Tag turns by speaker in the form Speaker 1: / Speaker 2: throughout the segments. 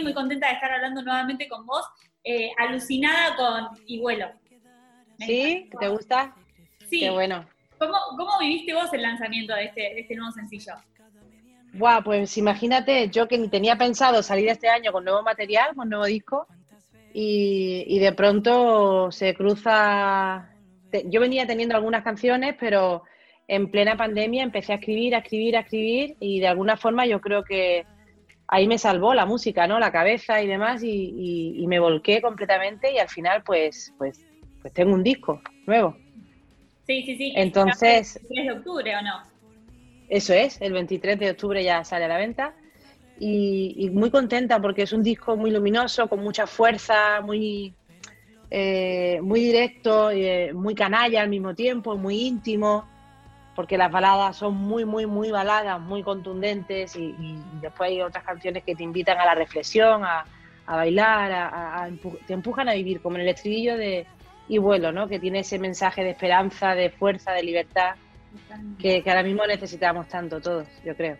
Speaker 1: muy contenta de estar hablando nuevamente con vos, eh, alucinada con Y vuelo.
Speaker 2: ¿Sí? ¿Te gusta?
Speaker 1: Sí.
Speaker 2: Qué bueno.
Speaker 1: ¿Cómo, ¿Cómo, viviste vos el lanzamiento de este, de este nuevo sencillo?
Speaker 2: Buah, pues imagínate, yo que ni tenía pensado salir este año con nuevo material, con nuevo disco, y, y de pronto se cruza. Yo venía teniendo algunas canciones, pero en plena pandemia empecé a escribir, a escribir, a escribir, y de alguna forma yo creo que ahí me salvó la música, ¿no? La cabeza y demás, y, y, me volqué completamente, y al final, pues, pues, pues tengo un disco nuevo.
Speaker 1: Sí, sí, sí.
Speaker 2: Entonces.
Speaker 1: ¿El 3 de octubre o no?
Speaker 2: Eso es, el 23 de octubre ya sale a la venta. Y, y muy contenta porque es un disco muy luminoso, con mucha fuerza, muy, eh, muy directo, eh, muy canalla al mismo tiempo, muy íntimo, porque las baladas son muy, muy, muy baladas, muy contundentes y, y después hay otras canciones que te invitan a la reflexión, a, a bailar, a, a empu te empujan a vivir, como en el estribillo de Y vuelo, ¿no? que tiene ese mensaje de esperanza, de fuerza, de libertad que, que, ahora mismo necesitamos tanto todos, yo creo.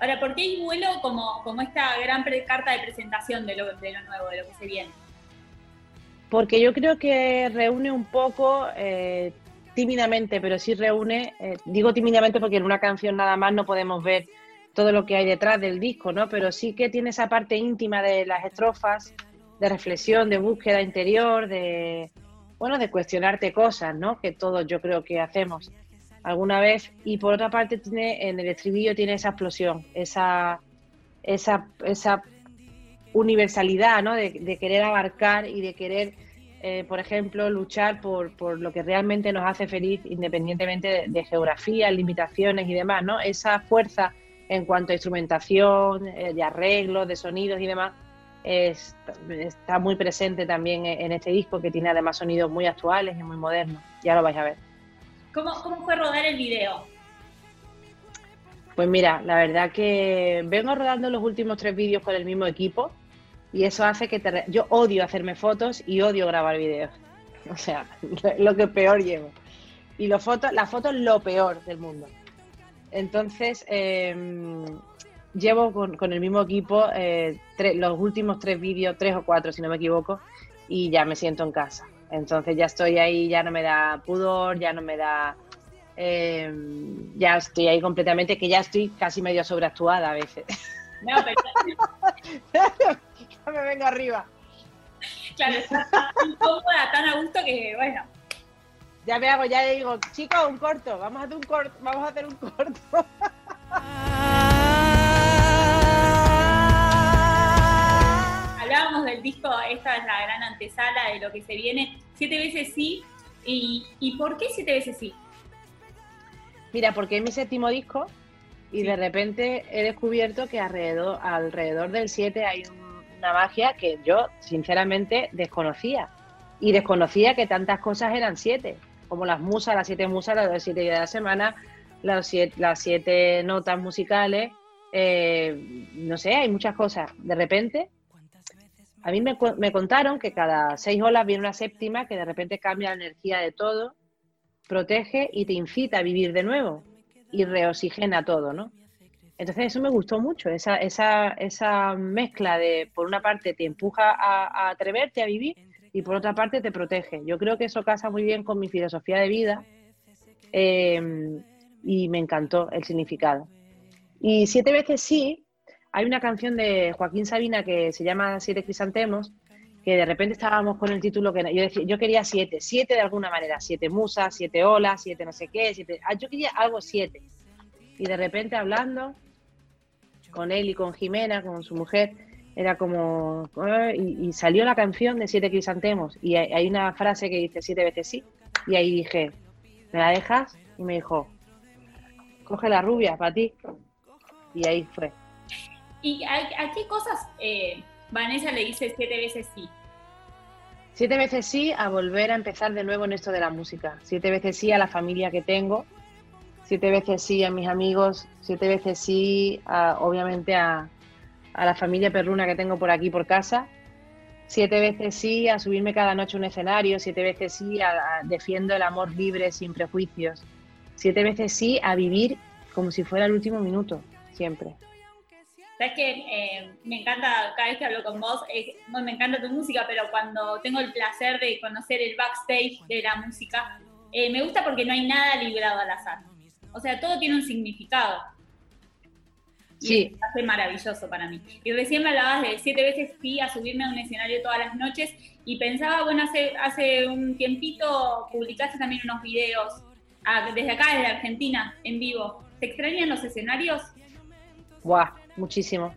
Speaker 1: Ahora, ¿por qué Y vuelo como, como esta gran carta de presentación de lo, de lo nuevo, de lo que se viene?
Speaker 2: Porque yo creo que reúne un poco, eh, tímidamente, pero sí reúne, eh, digo tímidamente porque en una canción nada más no podemos ver todo lo que hay detrás del disco, ¿no? Pero sí que tiene esa parte íntima de las estrofas, de reflexión, de búsqueda interior, de, bueno, de cuestionarte cosas, ¿no? Que todos yo creo que hacemos alguna vez. Y por otra parte, tiene, en el estribillo tiene esa explosión, esa, esa, esa universalidad, ¿no? De, de, querer abarcar y de querer, eh, por ejemplo, luchar por, por, lo que realmente nos hace feliz, independientemente de, de, geografía, limitaciones y demás, ¿no? Esa fuerza en cuanto a instrumentación, eh, de arreglos, de sonidos y demás, es, está muy presente también en este disco, que tiene además sonidos muy actuales y muy modernos. Ya lo vais a ver.
Speaker 1: ¿Cómo, cómo fue rodar el video?
Speaker 2: Pues mira, la verdad que vengo rodando los últimos tres vídeos con el mismo equipo y eso hace que te... Yo odio hacerme fotos y odio grabar vídeos. O sea, lo que peor llevo. Y los fotos, las fotos lo peor del mundo. Entonces, eh, llevo con, con, el mismo equipo eh, tres, los últimos tres vídeos, tres o cuatro si no me equivoco, y ya me siento en casa. Entonces ya estoy ahí, ya no me da pudor, ya no me da... Eh, ya estoy ahí completamente, que ya estoy casi medio sobreactuada a veces.
Speaker 1: No, pero...
Speaker 2: me vengo arriba.
Speaker 1: Claro, está tan cómoda, tan a gusto que, bueno.
Speaker 2: Ya me hago, ya le digo, chicos, un corto, vamos a hacer un corto, vamos a hacer un corto.
Speaker 1: Hablábamos del disco, esta es la gran antesala de lo que se viene, siete veces sí, y, ¿y por qué siete veces sí?
Speaker 2: Mira, porque es mi séptimo disco y sí. de repente he descubierto que alrededor, alrededor del 7 hay una magia que yo sinceramente desconocía. Y desconocía que tantas cosas eran siete, como las musas, las siete musas, las siete días de la semana, las siete, las siete notas musicales, eh, no sé, hay muchas cosas. De repente, a mí me, me contaron que cada seis olas viene una séptima que de repente cambia la energía de todo, protege y te incita a vivir de nuevo y reoxigena todo, ¿no? Entonces eso me gustó mucho, esa, esa, esa mezcla de, por una parte, te empuja a, atreverte a vivir y por otra parte te protege. Yo creo que eso casa muy bien con mi filosofía de vida eh, y me encantó el significado. Y siete veces sí, hay una canción de Joaquín Sabina que se llama Siete Crisantemos, que de repente estábamos con el título que yo decía, yo quería siete, siete de alguna manera, siete musas, siete olas, siete no sé qué, siete, ah, yo quería algo siete. Y de repente hablando con él y con Jimena, con su mujer, era como, y, y salió la canción de Siete Crisantemos, y hay, hay una frase que dice siete veces sí, y ahí dije, ¿me la dejas? Y me dijo, coge la rubia para ti. Y ahí fue.
Speaker 1: ¿Y a, a qué cosas eh, Vanessa le dice siete veces sí?
Speaker 2: Siete veces sí a volver a empezar de nuevo en esto de la música. Siete veces sí a la familia que tengo. Siete veces sí a mis amigos. Siete veces sí, a, obviamente, a, a la familia perruna que tengo por aquí, por casa. Siete veces sí a subirme cada noche a un escenario. Siete veces sí a, a defiendo el amor libre, sin prejuicios. Siete veces sí a vivir como si fuera el último minuto, siempre.
Speaker 1: Sabes que eh, me encanta, cada vez que hablo con vos, me encanta tu música, pero cuando tengo el placer de conocer el backstage de la música, eh, me gusta porque no hay nada librado al azar. O sea, todo tiene un significado.
Speaker 2: Sí.
Speaker 1: hace maravilloso para mí. Y recién me hablabas de siete veces fui a subirme a un escenario todas las noches y pensaba, bueno, hace, hace un tiempito publicaste también unos videos ah, desde acá, desde Argentina, en vivo. ¿Te extrañan los escenarios?
Speaker 2: Buah, muchísimo.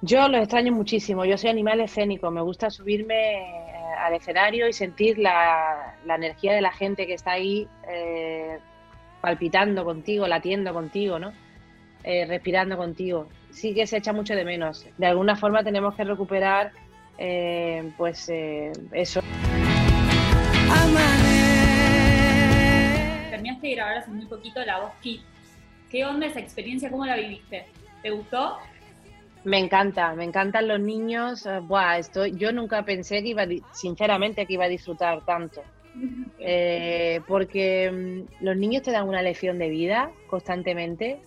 Speaker 2: Yo los extraño muchísimo. Yo soy animal escénico. Me gusta subirme eh, al escenario y sentir la, energía de la gente que está ahí eh, palpitando contigo, latiendo contigo, ¿no? Eh, respirando contigo. Sí que se echa mucho de menos. De alguna forma tenemos que recuperar, eh, pues, eh, eso.
Speaker 1: Terminaste de grabar hace muy poquito La Voz Kit. ¿Qué onda esa experiencia? ¿Cómo la viviste? ¿Te gustó?
Speaker 2: Me encanta, me encantan los niños. Buah, estoy, yo nunca pensé que iba, sinceramente, que iba a disfrutar tanto. Porque mm, los niños te dan una lección de vida constantemente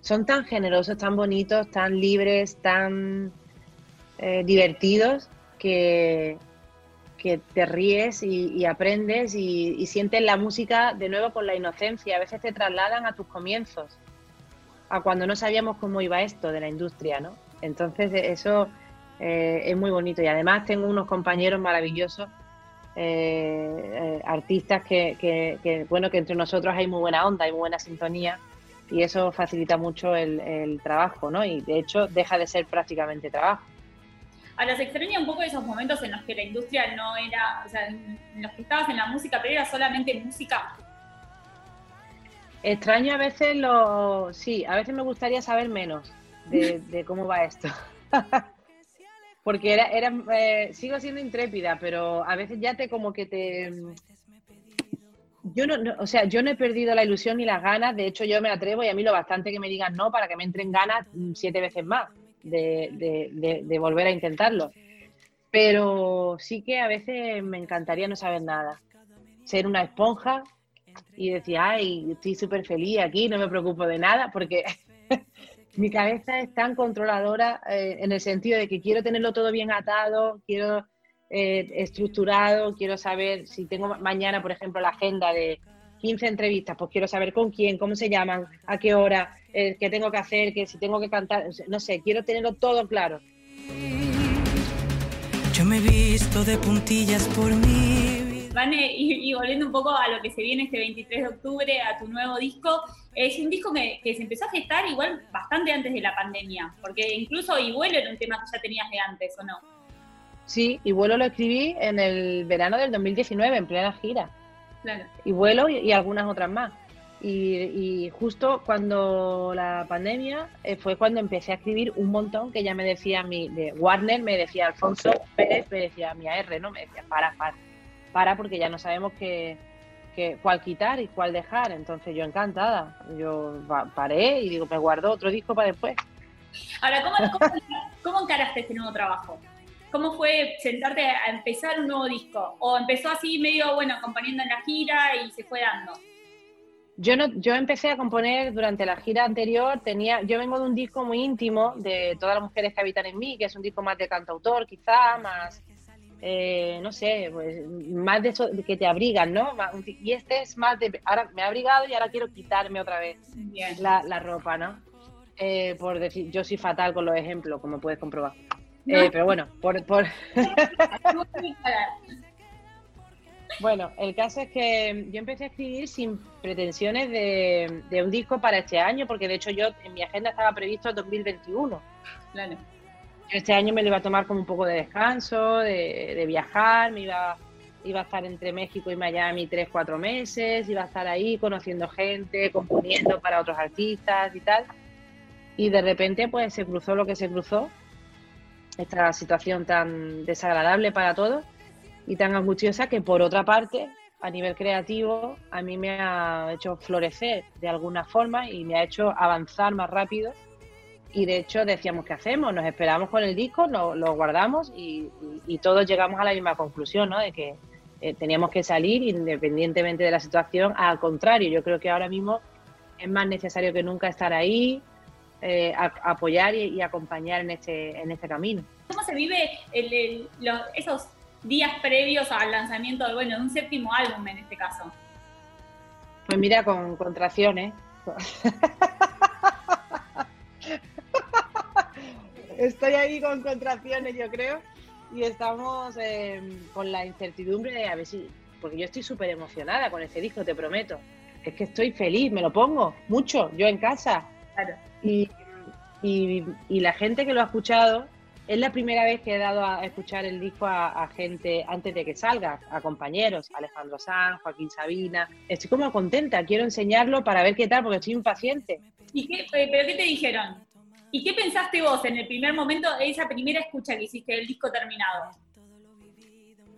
Speaker 2: son tan generosos, tan bonitos, tan libres, tan eh, divertidos que, que te ríes y, aprendes y, sientes la música de nuevo con la inocencia. A veces te trasladan a tus comienzos, a cuando no sabíamos cómo iba esto de la industria, ¿no? Entonces eso eh, es muy bonito y además tengo unos compañeros maravillosos. Eh, artistas que, que, bueno que entre nosotros hay muy buena onda, hay muy buena sintonía y eso facilita mucho el, trabajo, ¿no? Y de hecho deja de ser prácticamente trabajo.
Speaker 1: Ahora, se extraña un poco esos momentos en los que la industria no era, o sea, en los que estabas en la música, pero era solamente música.
Speaker 2: Extraño a veces lo. Sí, a veces me gustaría saber menos de, cómo va esto. Porque era, era eh, sigo siendo intrépida, pero a veces ya te como que te, yo no, o sea, yo no he perdido la ilusión ni las ganas. De hecho, yo me atrevo y a mí lo bastante que me digan no para que me entren ganas mm, siete veces más de, volver a intentarlo. Pero sí que a veces me encantaría no saber nada. Ser una esponja y decir, ay, estoy súper feliz aquí, no me preocupo de nada, porque mi cabeza es tan controladora eh, en el sentido de que quiero tenerlo todo bien atado, quiero eh, estructurado, quiero saber si tengo mañana, por ejemplo, la agenda de 15 entrevistas, pues quiero saber con quién, cómo se llaman, a qué hora, eh, qué tengo que hacer, que si tengo que cantar, no sé, quiero tenerlo todo claro.
Speaker 3: Yo me he visto de puntillas por mí.
Speaker 1: Vane, y, volviendo un poco a lo que se viene este 23 de octubre, a tu nuevo disco, es un disco que, que, se empezó a gestar igual bastante antes de la pandemia, porque incluso Y vuelo era un tema que ya tenías de antes, ¿o no?
Speaker 2: Sí, y vuelo lo escribí en el verano del 2019, en plena gira.
Speaker 1: Claro.
Speaker 2: Y vuelo y, algunas otras más. Y, justo cuando la pandemia eh, fue cuando empecé a escribir un montón que ya me decía mi, de Warner, me decía Alfonso Pérez, me decía mi AR, ¿no? Me decía, para, para, para, porque ya no sabemos qué, cuál quitar y cuál dejar. Entonces yo encantada, yo paré y digo, me guardo otro disco para después.
Speaker 1: Ahora, ¿cómo, cómo encaraste este nuevo trabajo? ¿Cómo fue sentarte a empezar un nuevo disco? ¿O empezó así medio, bueno, acompañando en la gira y se fue dando?
Speaker 2: Yo, no, yo empecé a componer durante la gira anterior, tenía, yo vengo de un disco muy íntimo de todas las mujeres que habitan en mí, que es un disco más de cantautor quizá, más, eh, no sé, pues, más de eso de que te abrigan, ¿no? Y este es más de, ahora me ha abrigado y ahora quiero quitarme otra vez la, la, ropa, ¿no? Eh, por decir, yo soy fatal con los ejemplos, como puedes comprobar. Eh, pero bueno, por... por... bueno, el caso es que yo empecé a escribir sin pretensiones de, un disco para este año, porque de hecho yo en mi agenda estaba previsto el 2021.
Speaker 1: Claro.
Speaker 2: Este año me lo iba a tomar como un poco de descanso, de, viajar, me iba, iba a estar entre México y Miami tres, cuatro meses, iba a estar ahí conociendo gente, componiendo para otros artistas y tal. Y de repente pues se cruzó lo que se cruzó esta situación tan desagradable para todos y tan angustiosa que por otra parte a nivel creativo a mí me ha hecho florecer de alguna forma y me ha hecho avanzar más rápido y de hecho decíamos qué hacemos, nos esperamos con el disco, lo, lo guardamos y, todos llegamos a la misma conclusión, ¿no? De que eh, teníamos que salir independientemente de la situación. Al contrario, yo creo que ahora mismo es más necesario que nunca estar ahí, eh, apoyar y, acompañar en este, en este camino.
Speaker 1: ¿Cómo se vive esos días previos al lanzamiento de, bueno, de un séptimo álbum en este caso?
Speaker 2: Pues mira, con contracciones. Estoy ahí con contracciones, yo creo, y estamos em, con la incertidumbre de a ver si, porque yo estoy súper emocionada con este disco, te prometo. Es que estoy feliz, me lo pongo mucho, yo en casa. Y, y, la gente que lo ha escuchado, es la primera vez que he dado a escuchar el disco a, gente antes de que salga, a compañeros, Alejandro Sanz, Joaquín Sabina. Estoy como contenta, quiero enseñarlo para ver qué tal, porque estoy impaciente.
Speaker 1: ¿Y qué, eh, ¿Pero qué te dijeron? ¿Y qué pensaste vos en el primer momento, esa primera escucha que hiciste del disco terminado?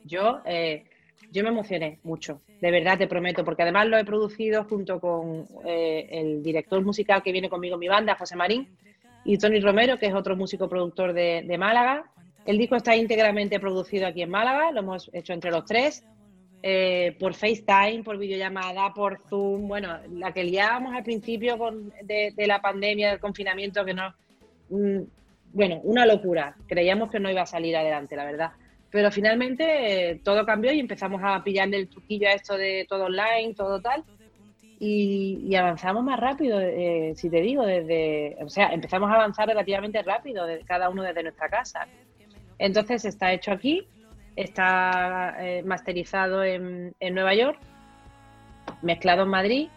Speaker 2: Yo, eh, yo me emocioné mucho, de verdad te prometo, porque además lo he producido junto con eh, el director musical que viene conmigo mi banda, José Marín, y Tony Romero, que es otro músico productor de, Málaga. El disco está íntegramente producido aquí en Málaga, lo hemos hecho entre los tres, eh, por FaceTime, por videollamada, por Zoom, bueno, la que liábamos al principio con, de, de, la pandemia, del confinamiento, que no, Mm, bueno, una locura. Creíamos que no iba a salir adelante, la verdad. Pero finalmente eh, todo cambió y empezamos a pillarle el truquillo a esto de todo online, todo tal. Y, avanzamos más rápido, eh, si te digo, desde, o sea, empezamos a avanzar relativamente rápido, cada uno desde nuestra casa. Entonces está hecho aquí, está eh, masterizado en, en Nueva York, mezclado en Madrid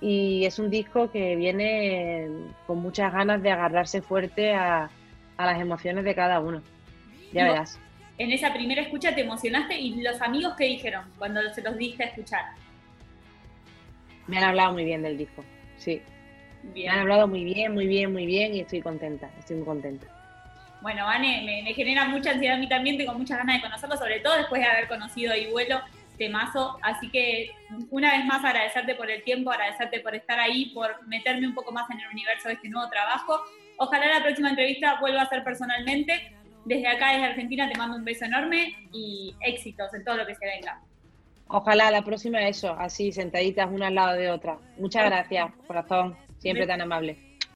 Speaker 2: y es un disco que viene con muchas ganas de agarrarse fuerte a, las emociones de cada uno. Ya verás.
Speaker 1: En esa primera escucha te emocionaste y los amigos qué dijeron cuando se los diste a escuchar.
Speaker 2: Me han hablado muy bien del disco, sí. Me han hablado muy bien, muy bien, muy bien y estoy contenta, estoy muy contenta.
Speaker 1: Bueno, Vane, me, me genera mucha ansiedad a mí también, tengo muchas ganas de conocerlo, sobre todo después de haber conocido a Ibuelo temazo. Así que una vez más agradecerte por el tiempo, agradecerte por estar ahí, por meterme un poco más en el universo de este nuevo trabajo. Ojalá la próxima entrevista vuelva a ser personalmente. Desde acá, desde Argentina, te mando un beso enorme y éxitos en todo lo que se venga.
Speaker 2: Ojalá la próxima eso, así sentaditas una al lado de otra. Muchas gracias, corazón, siempre tan amable.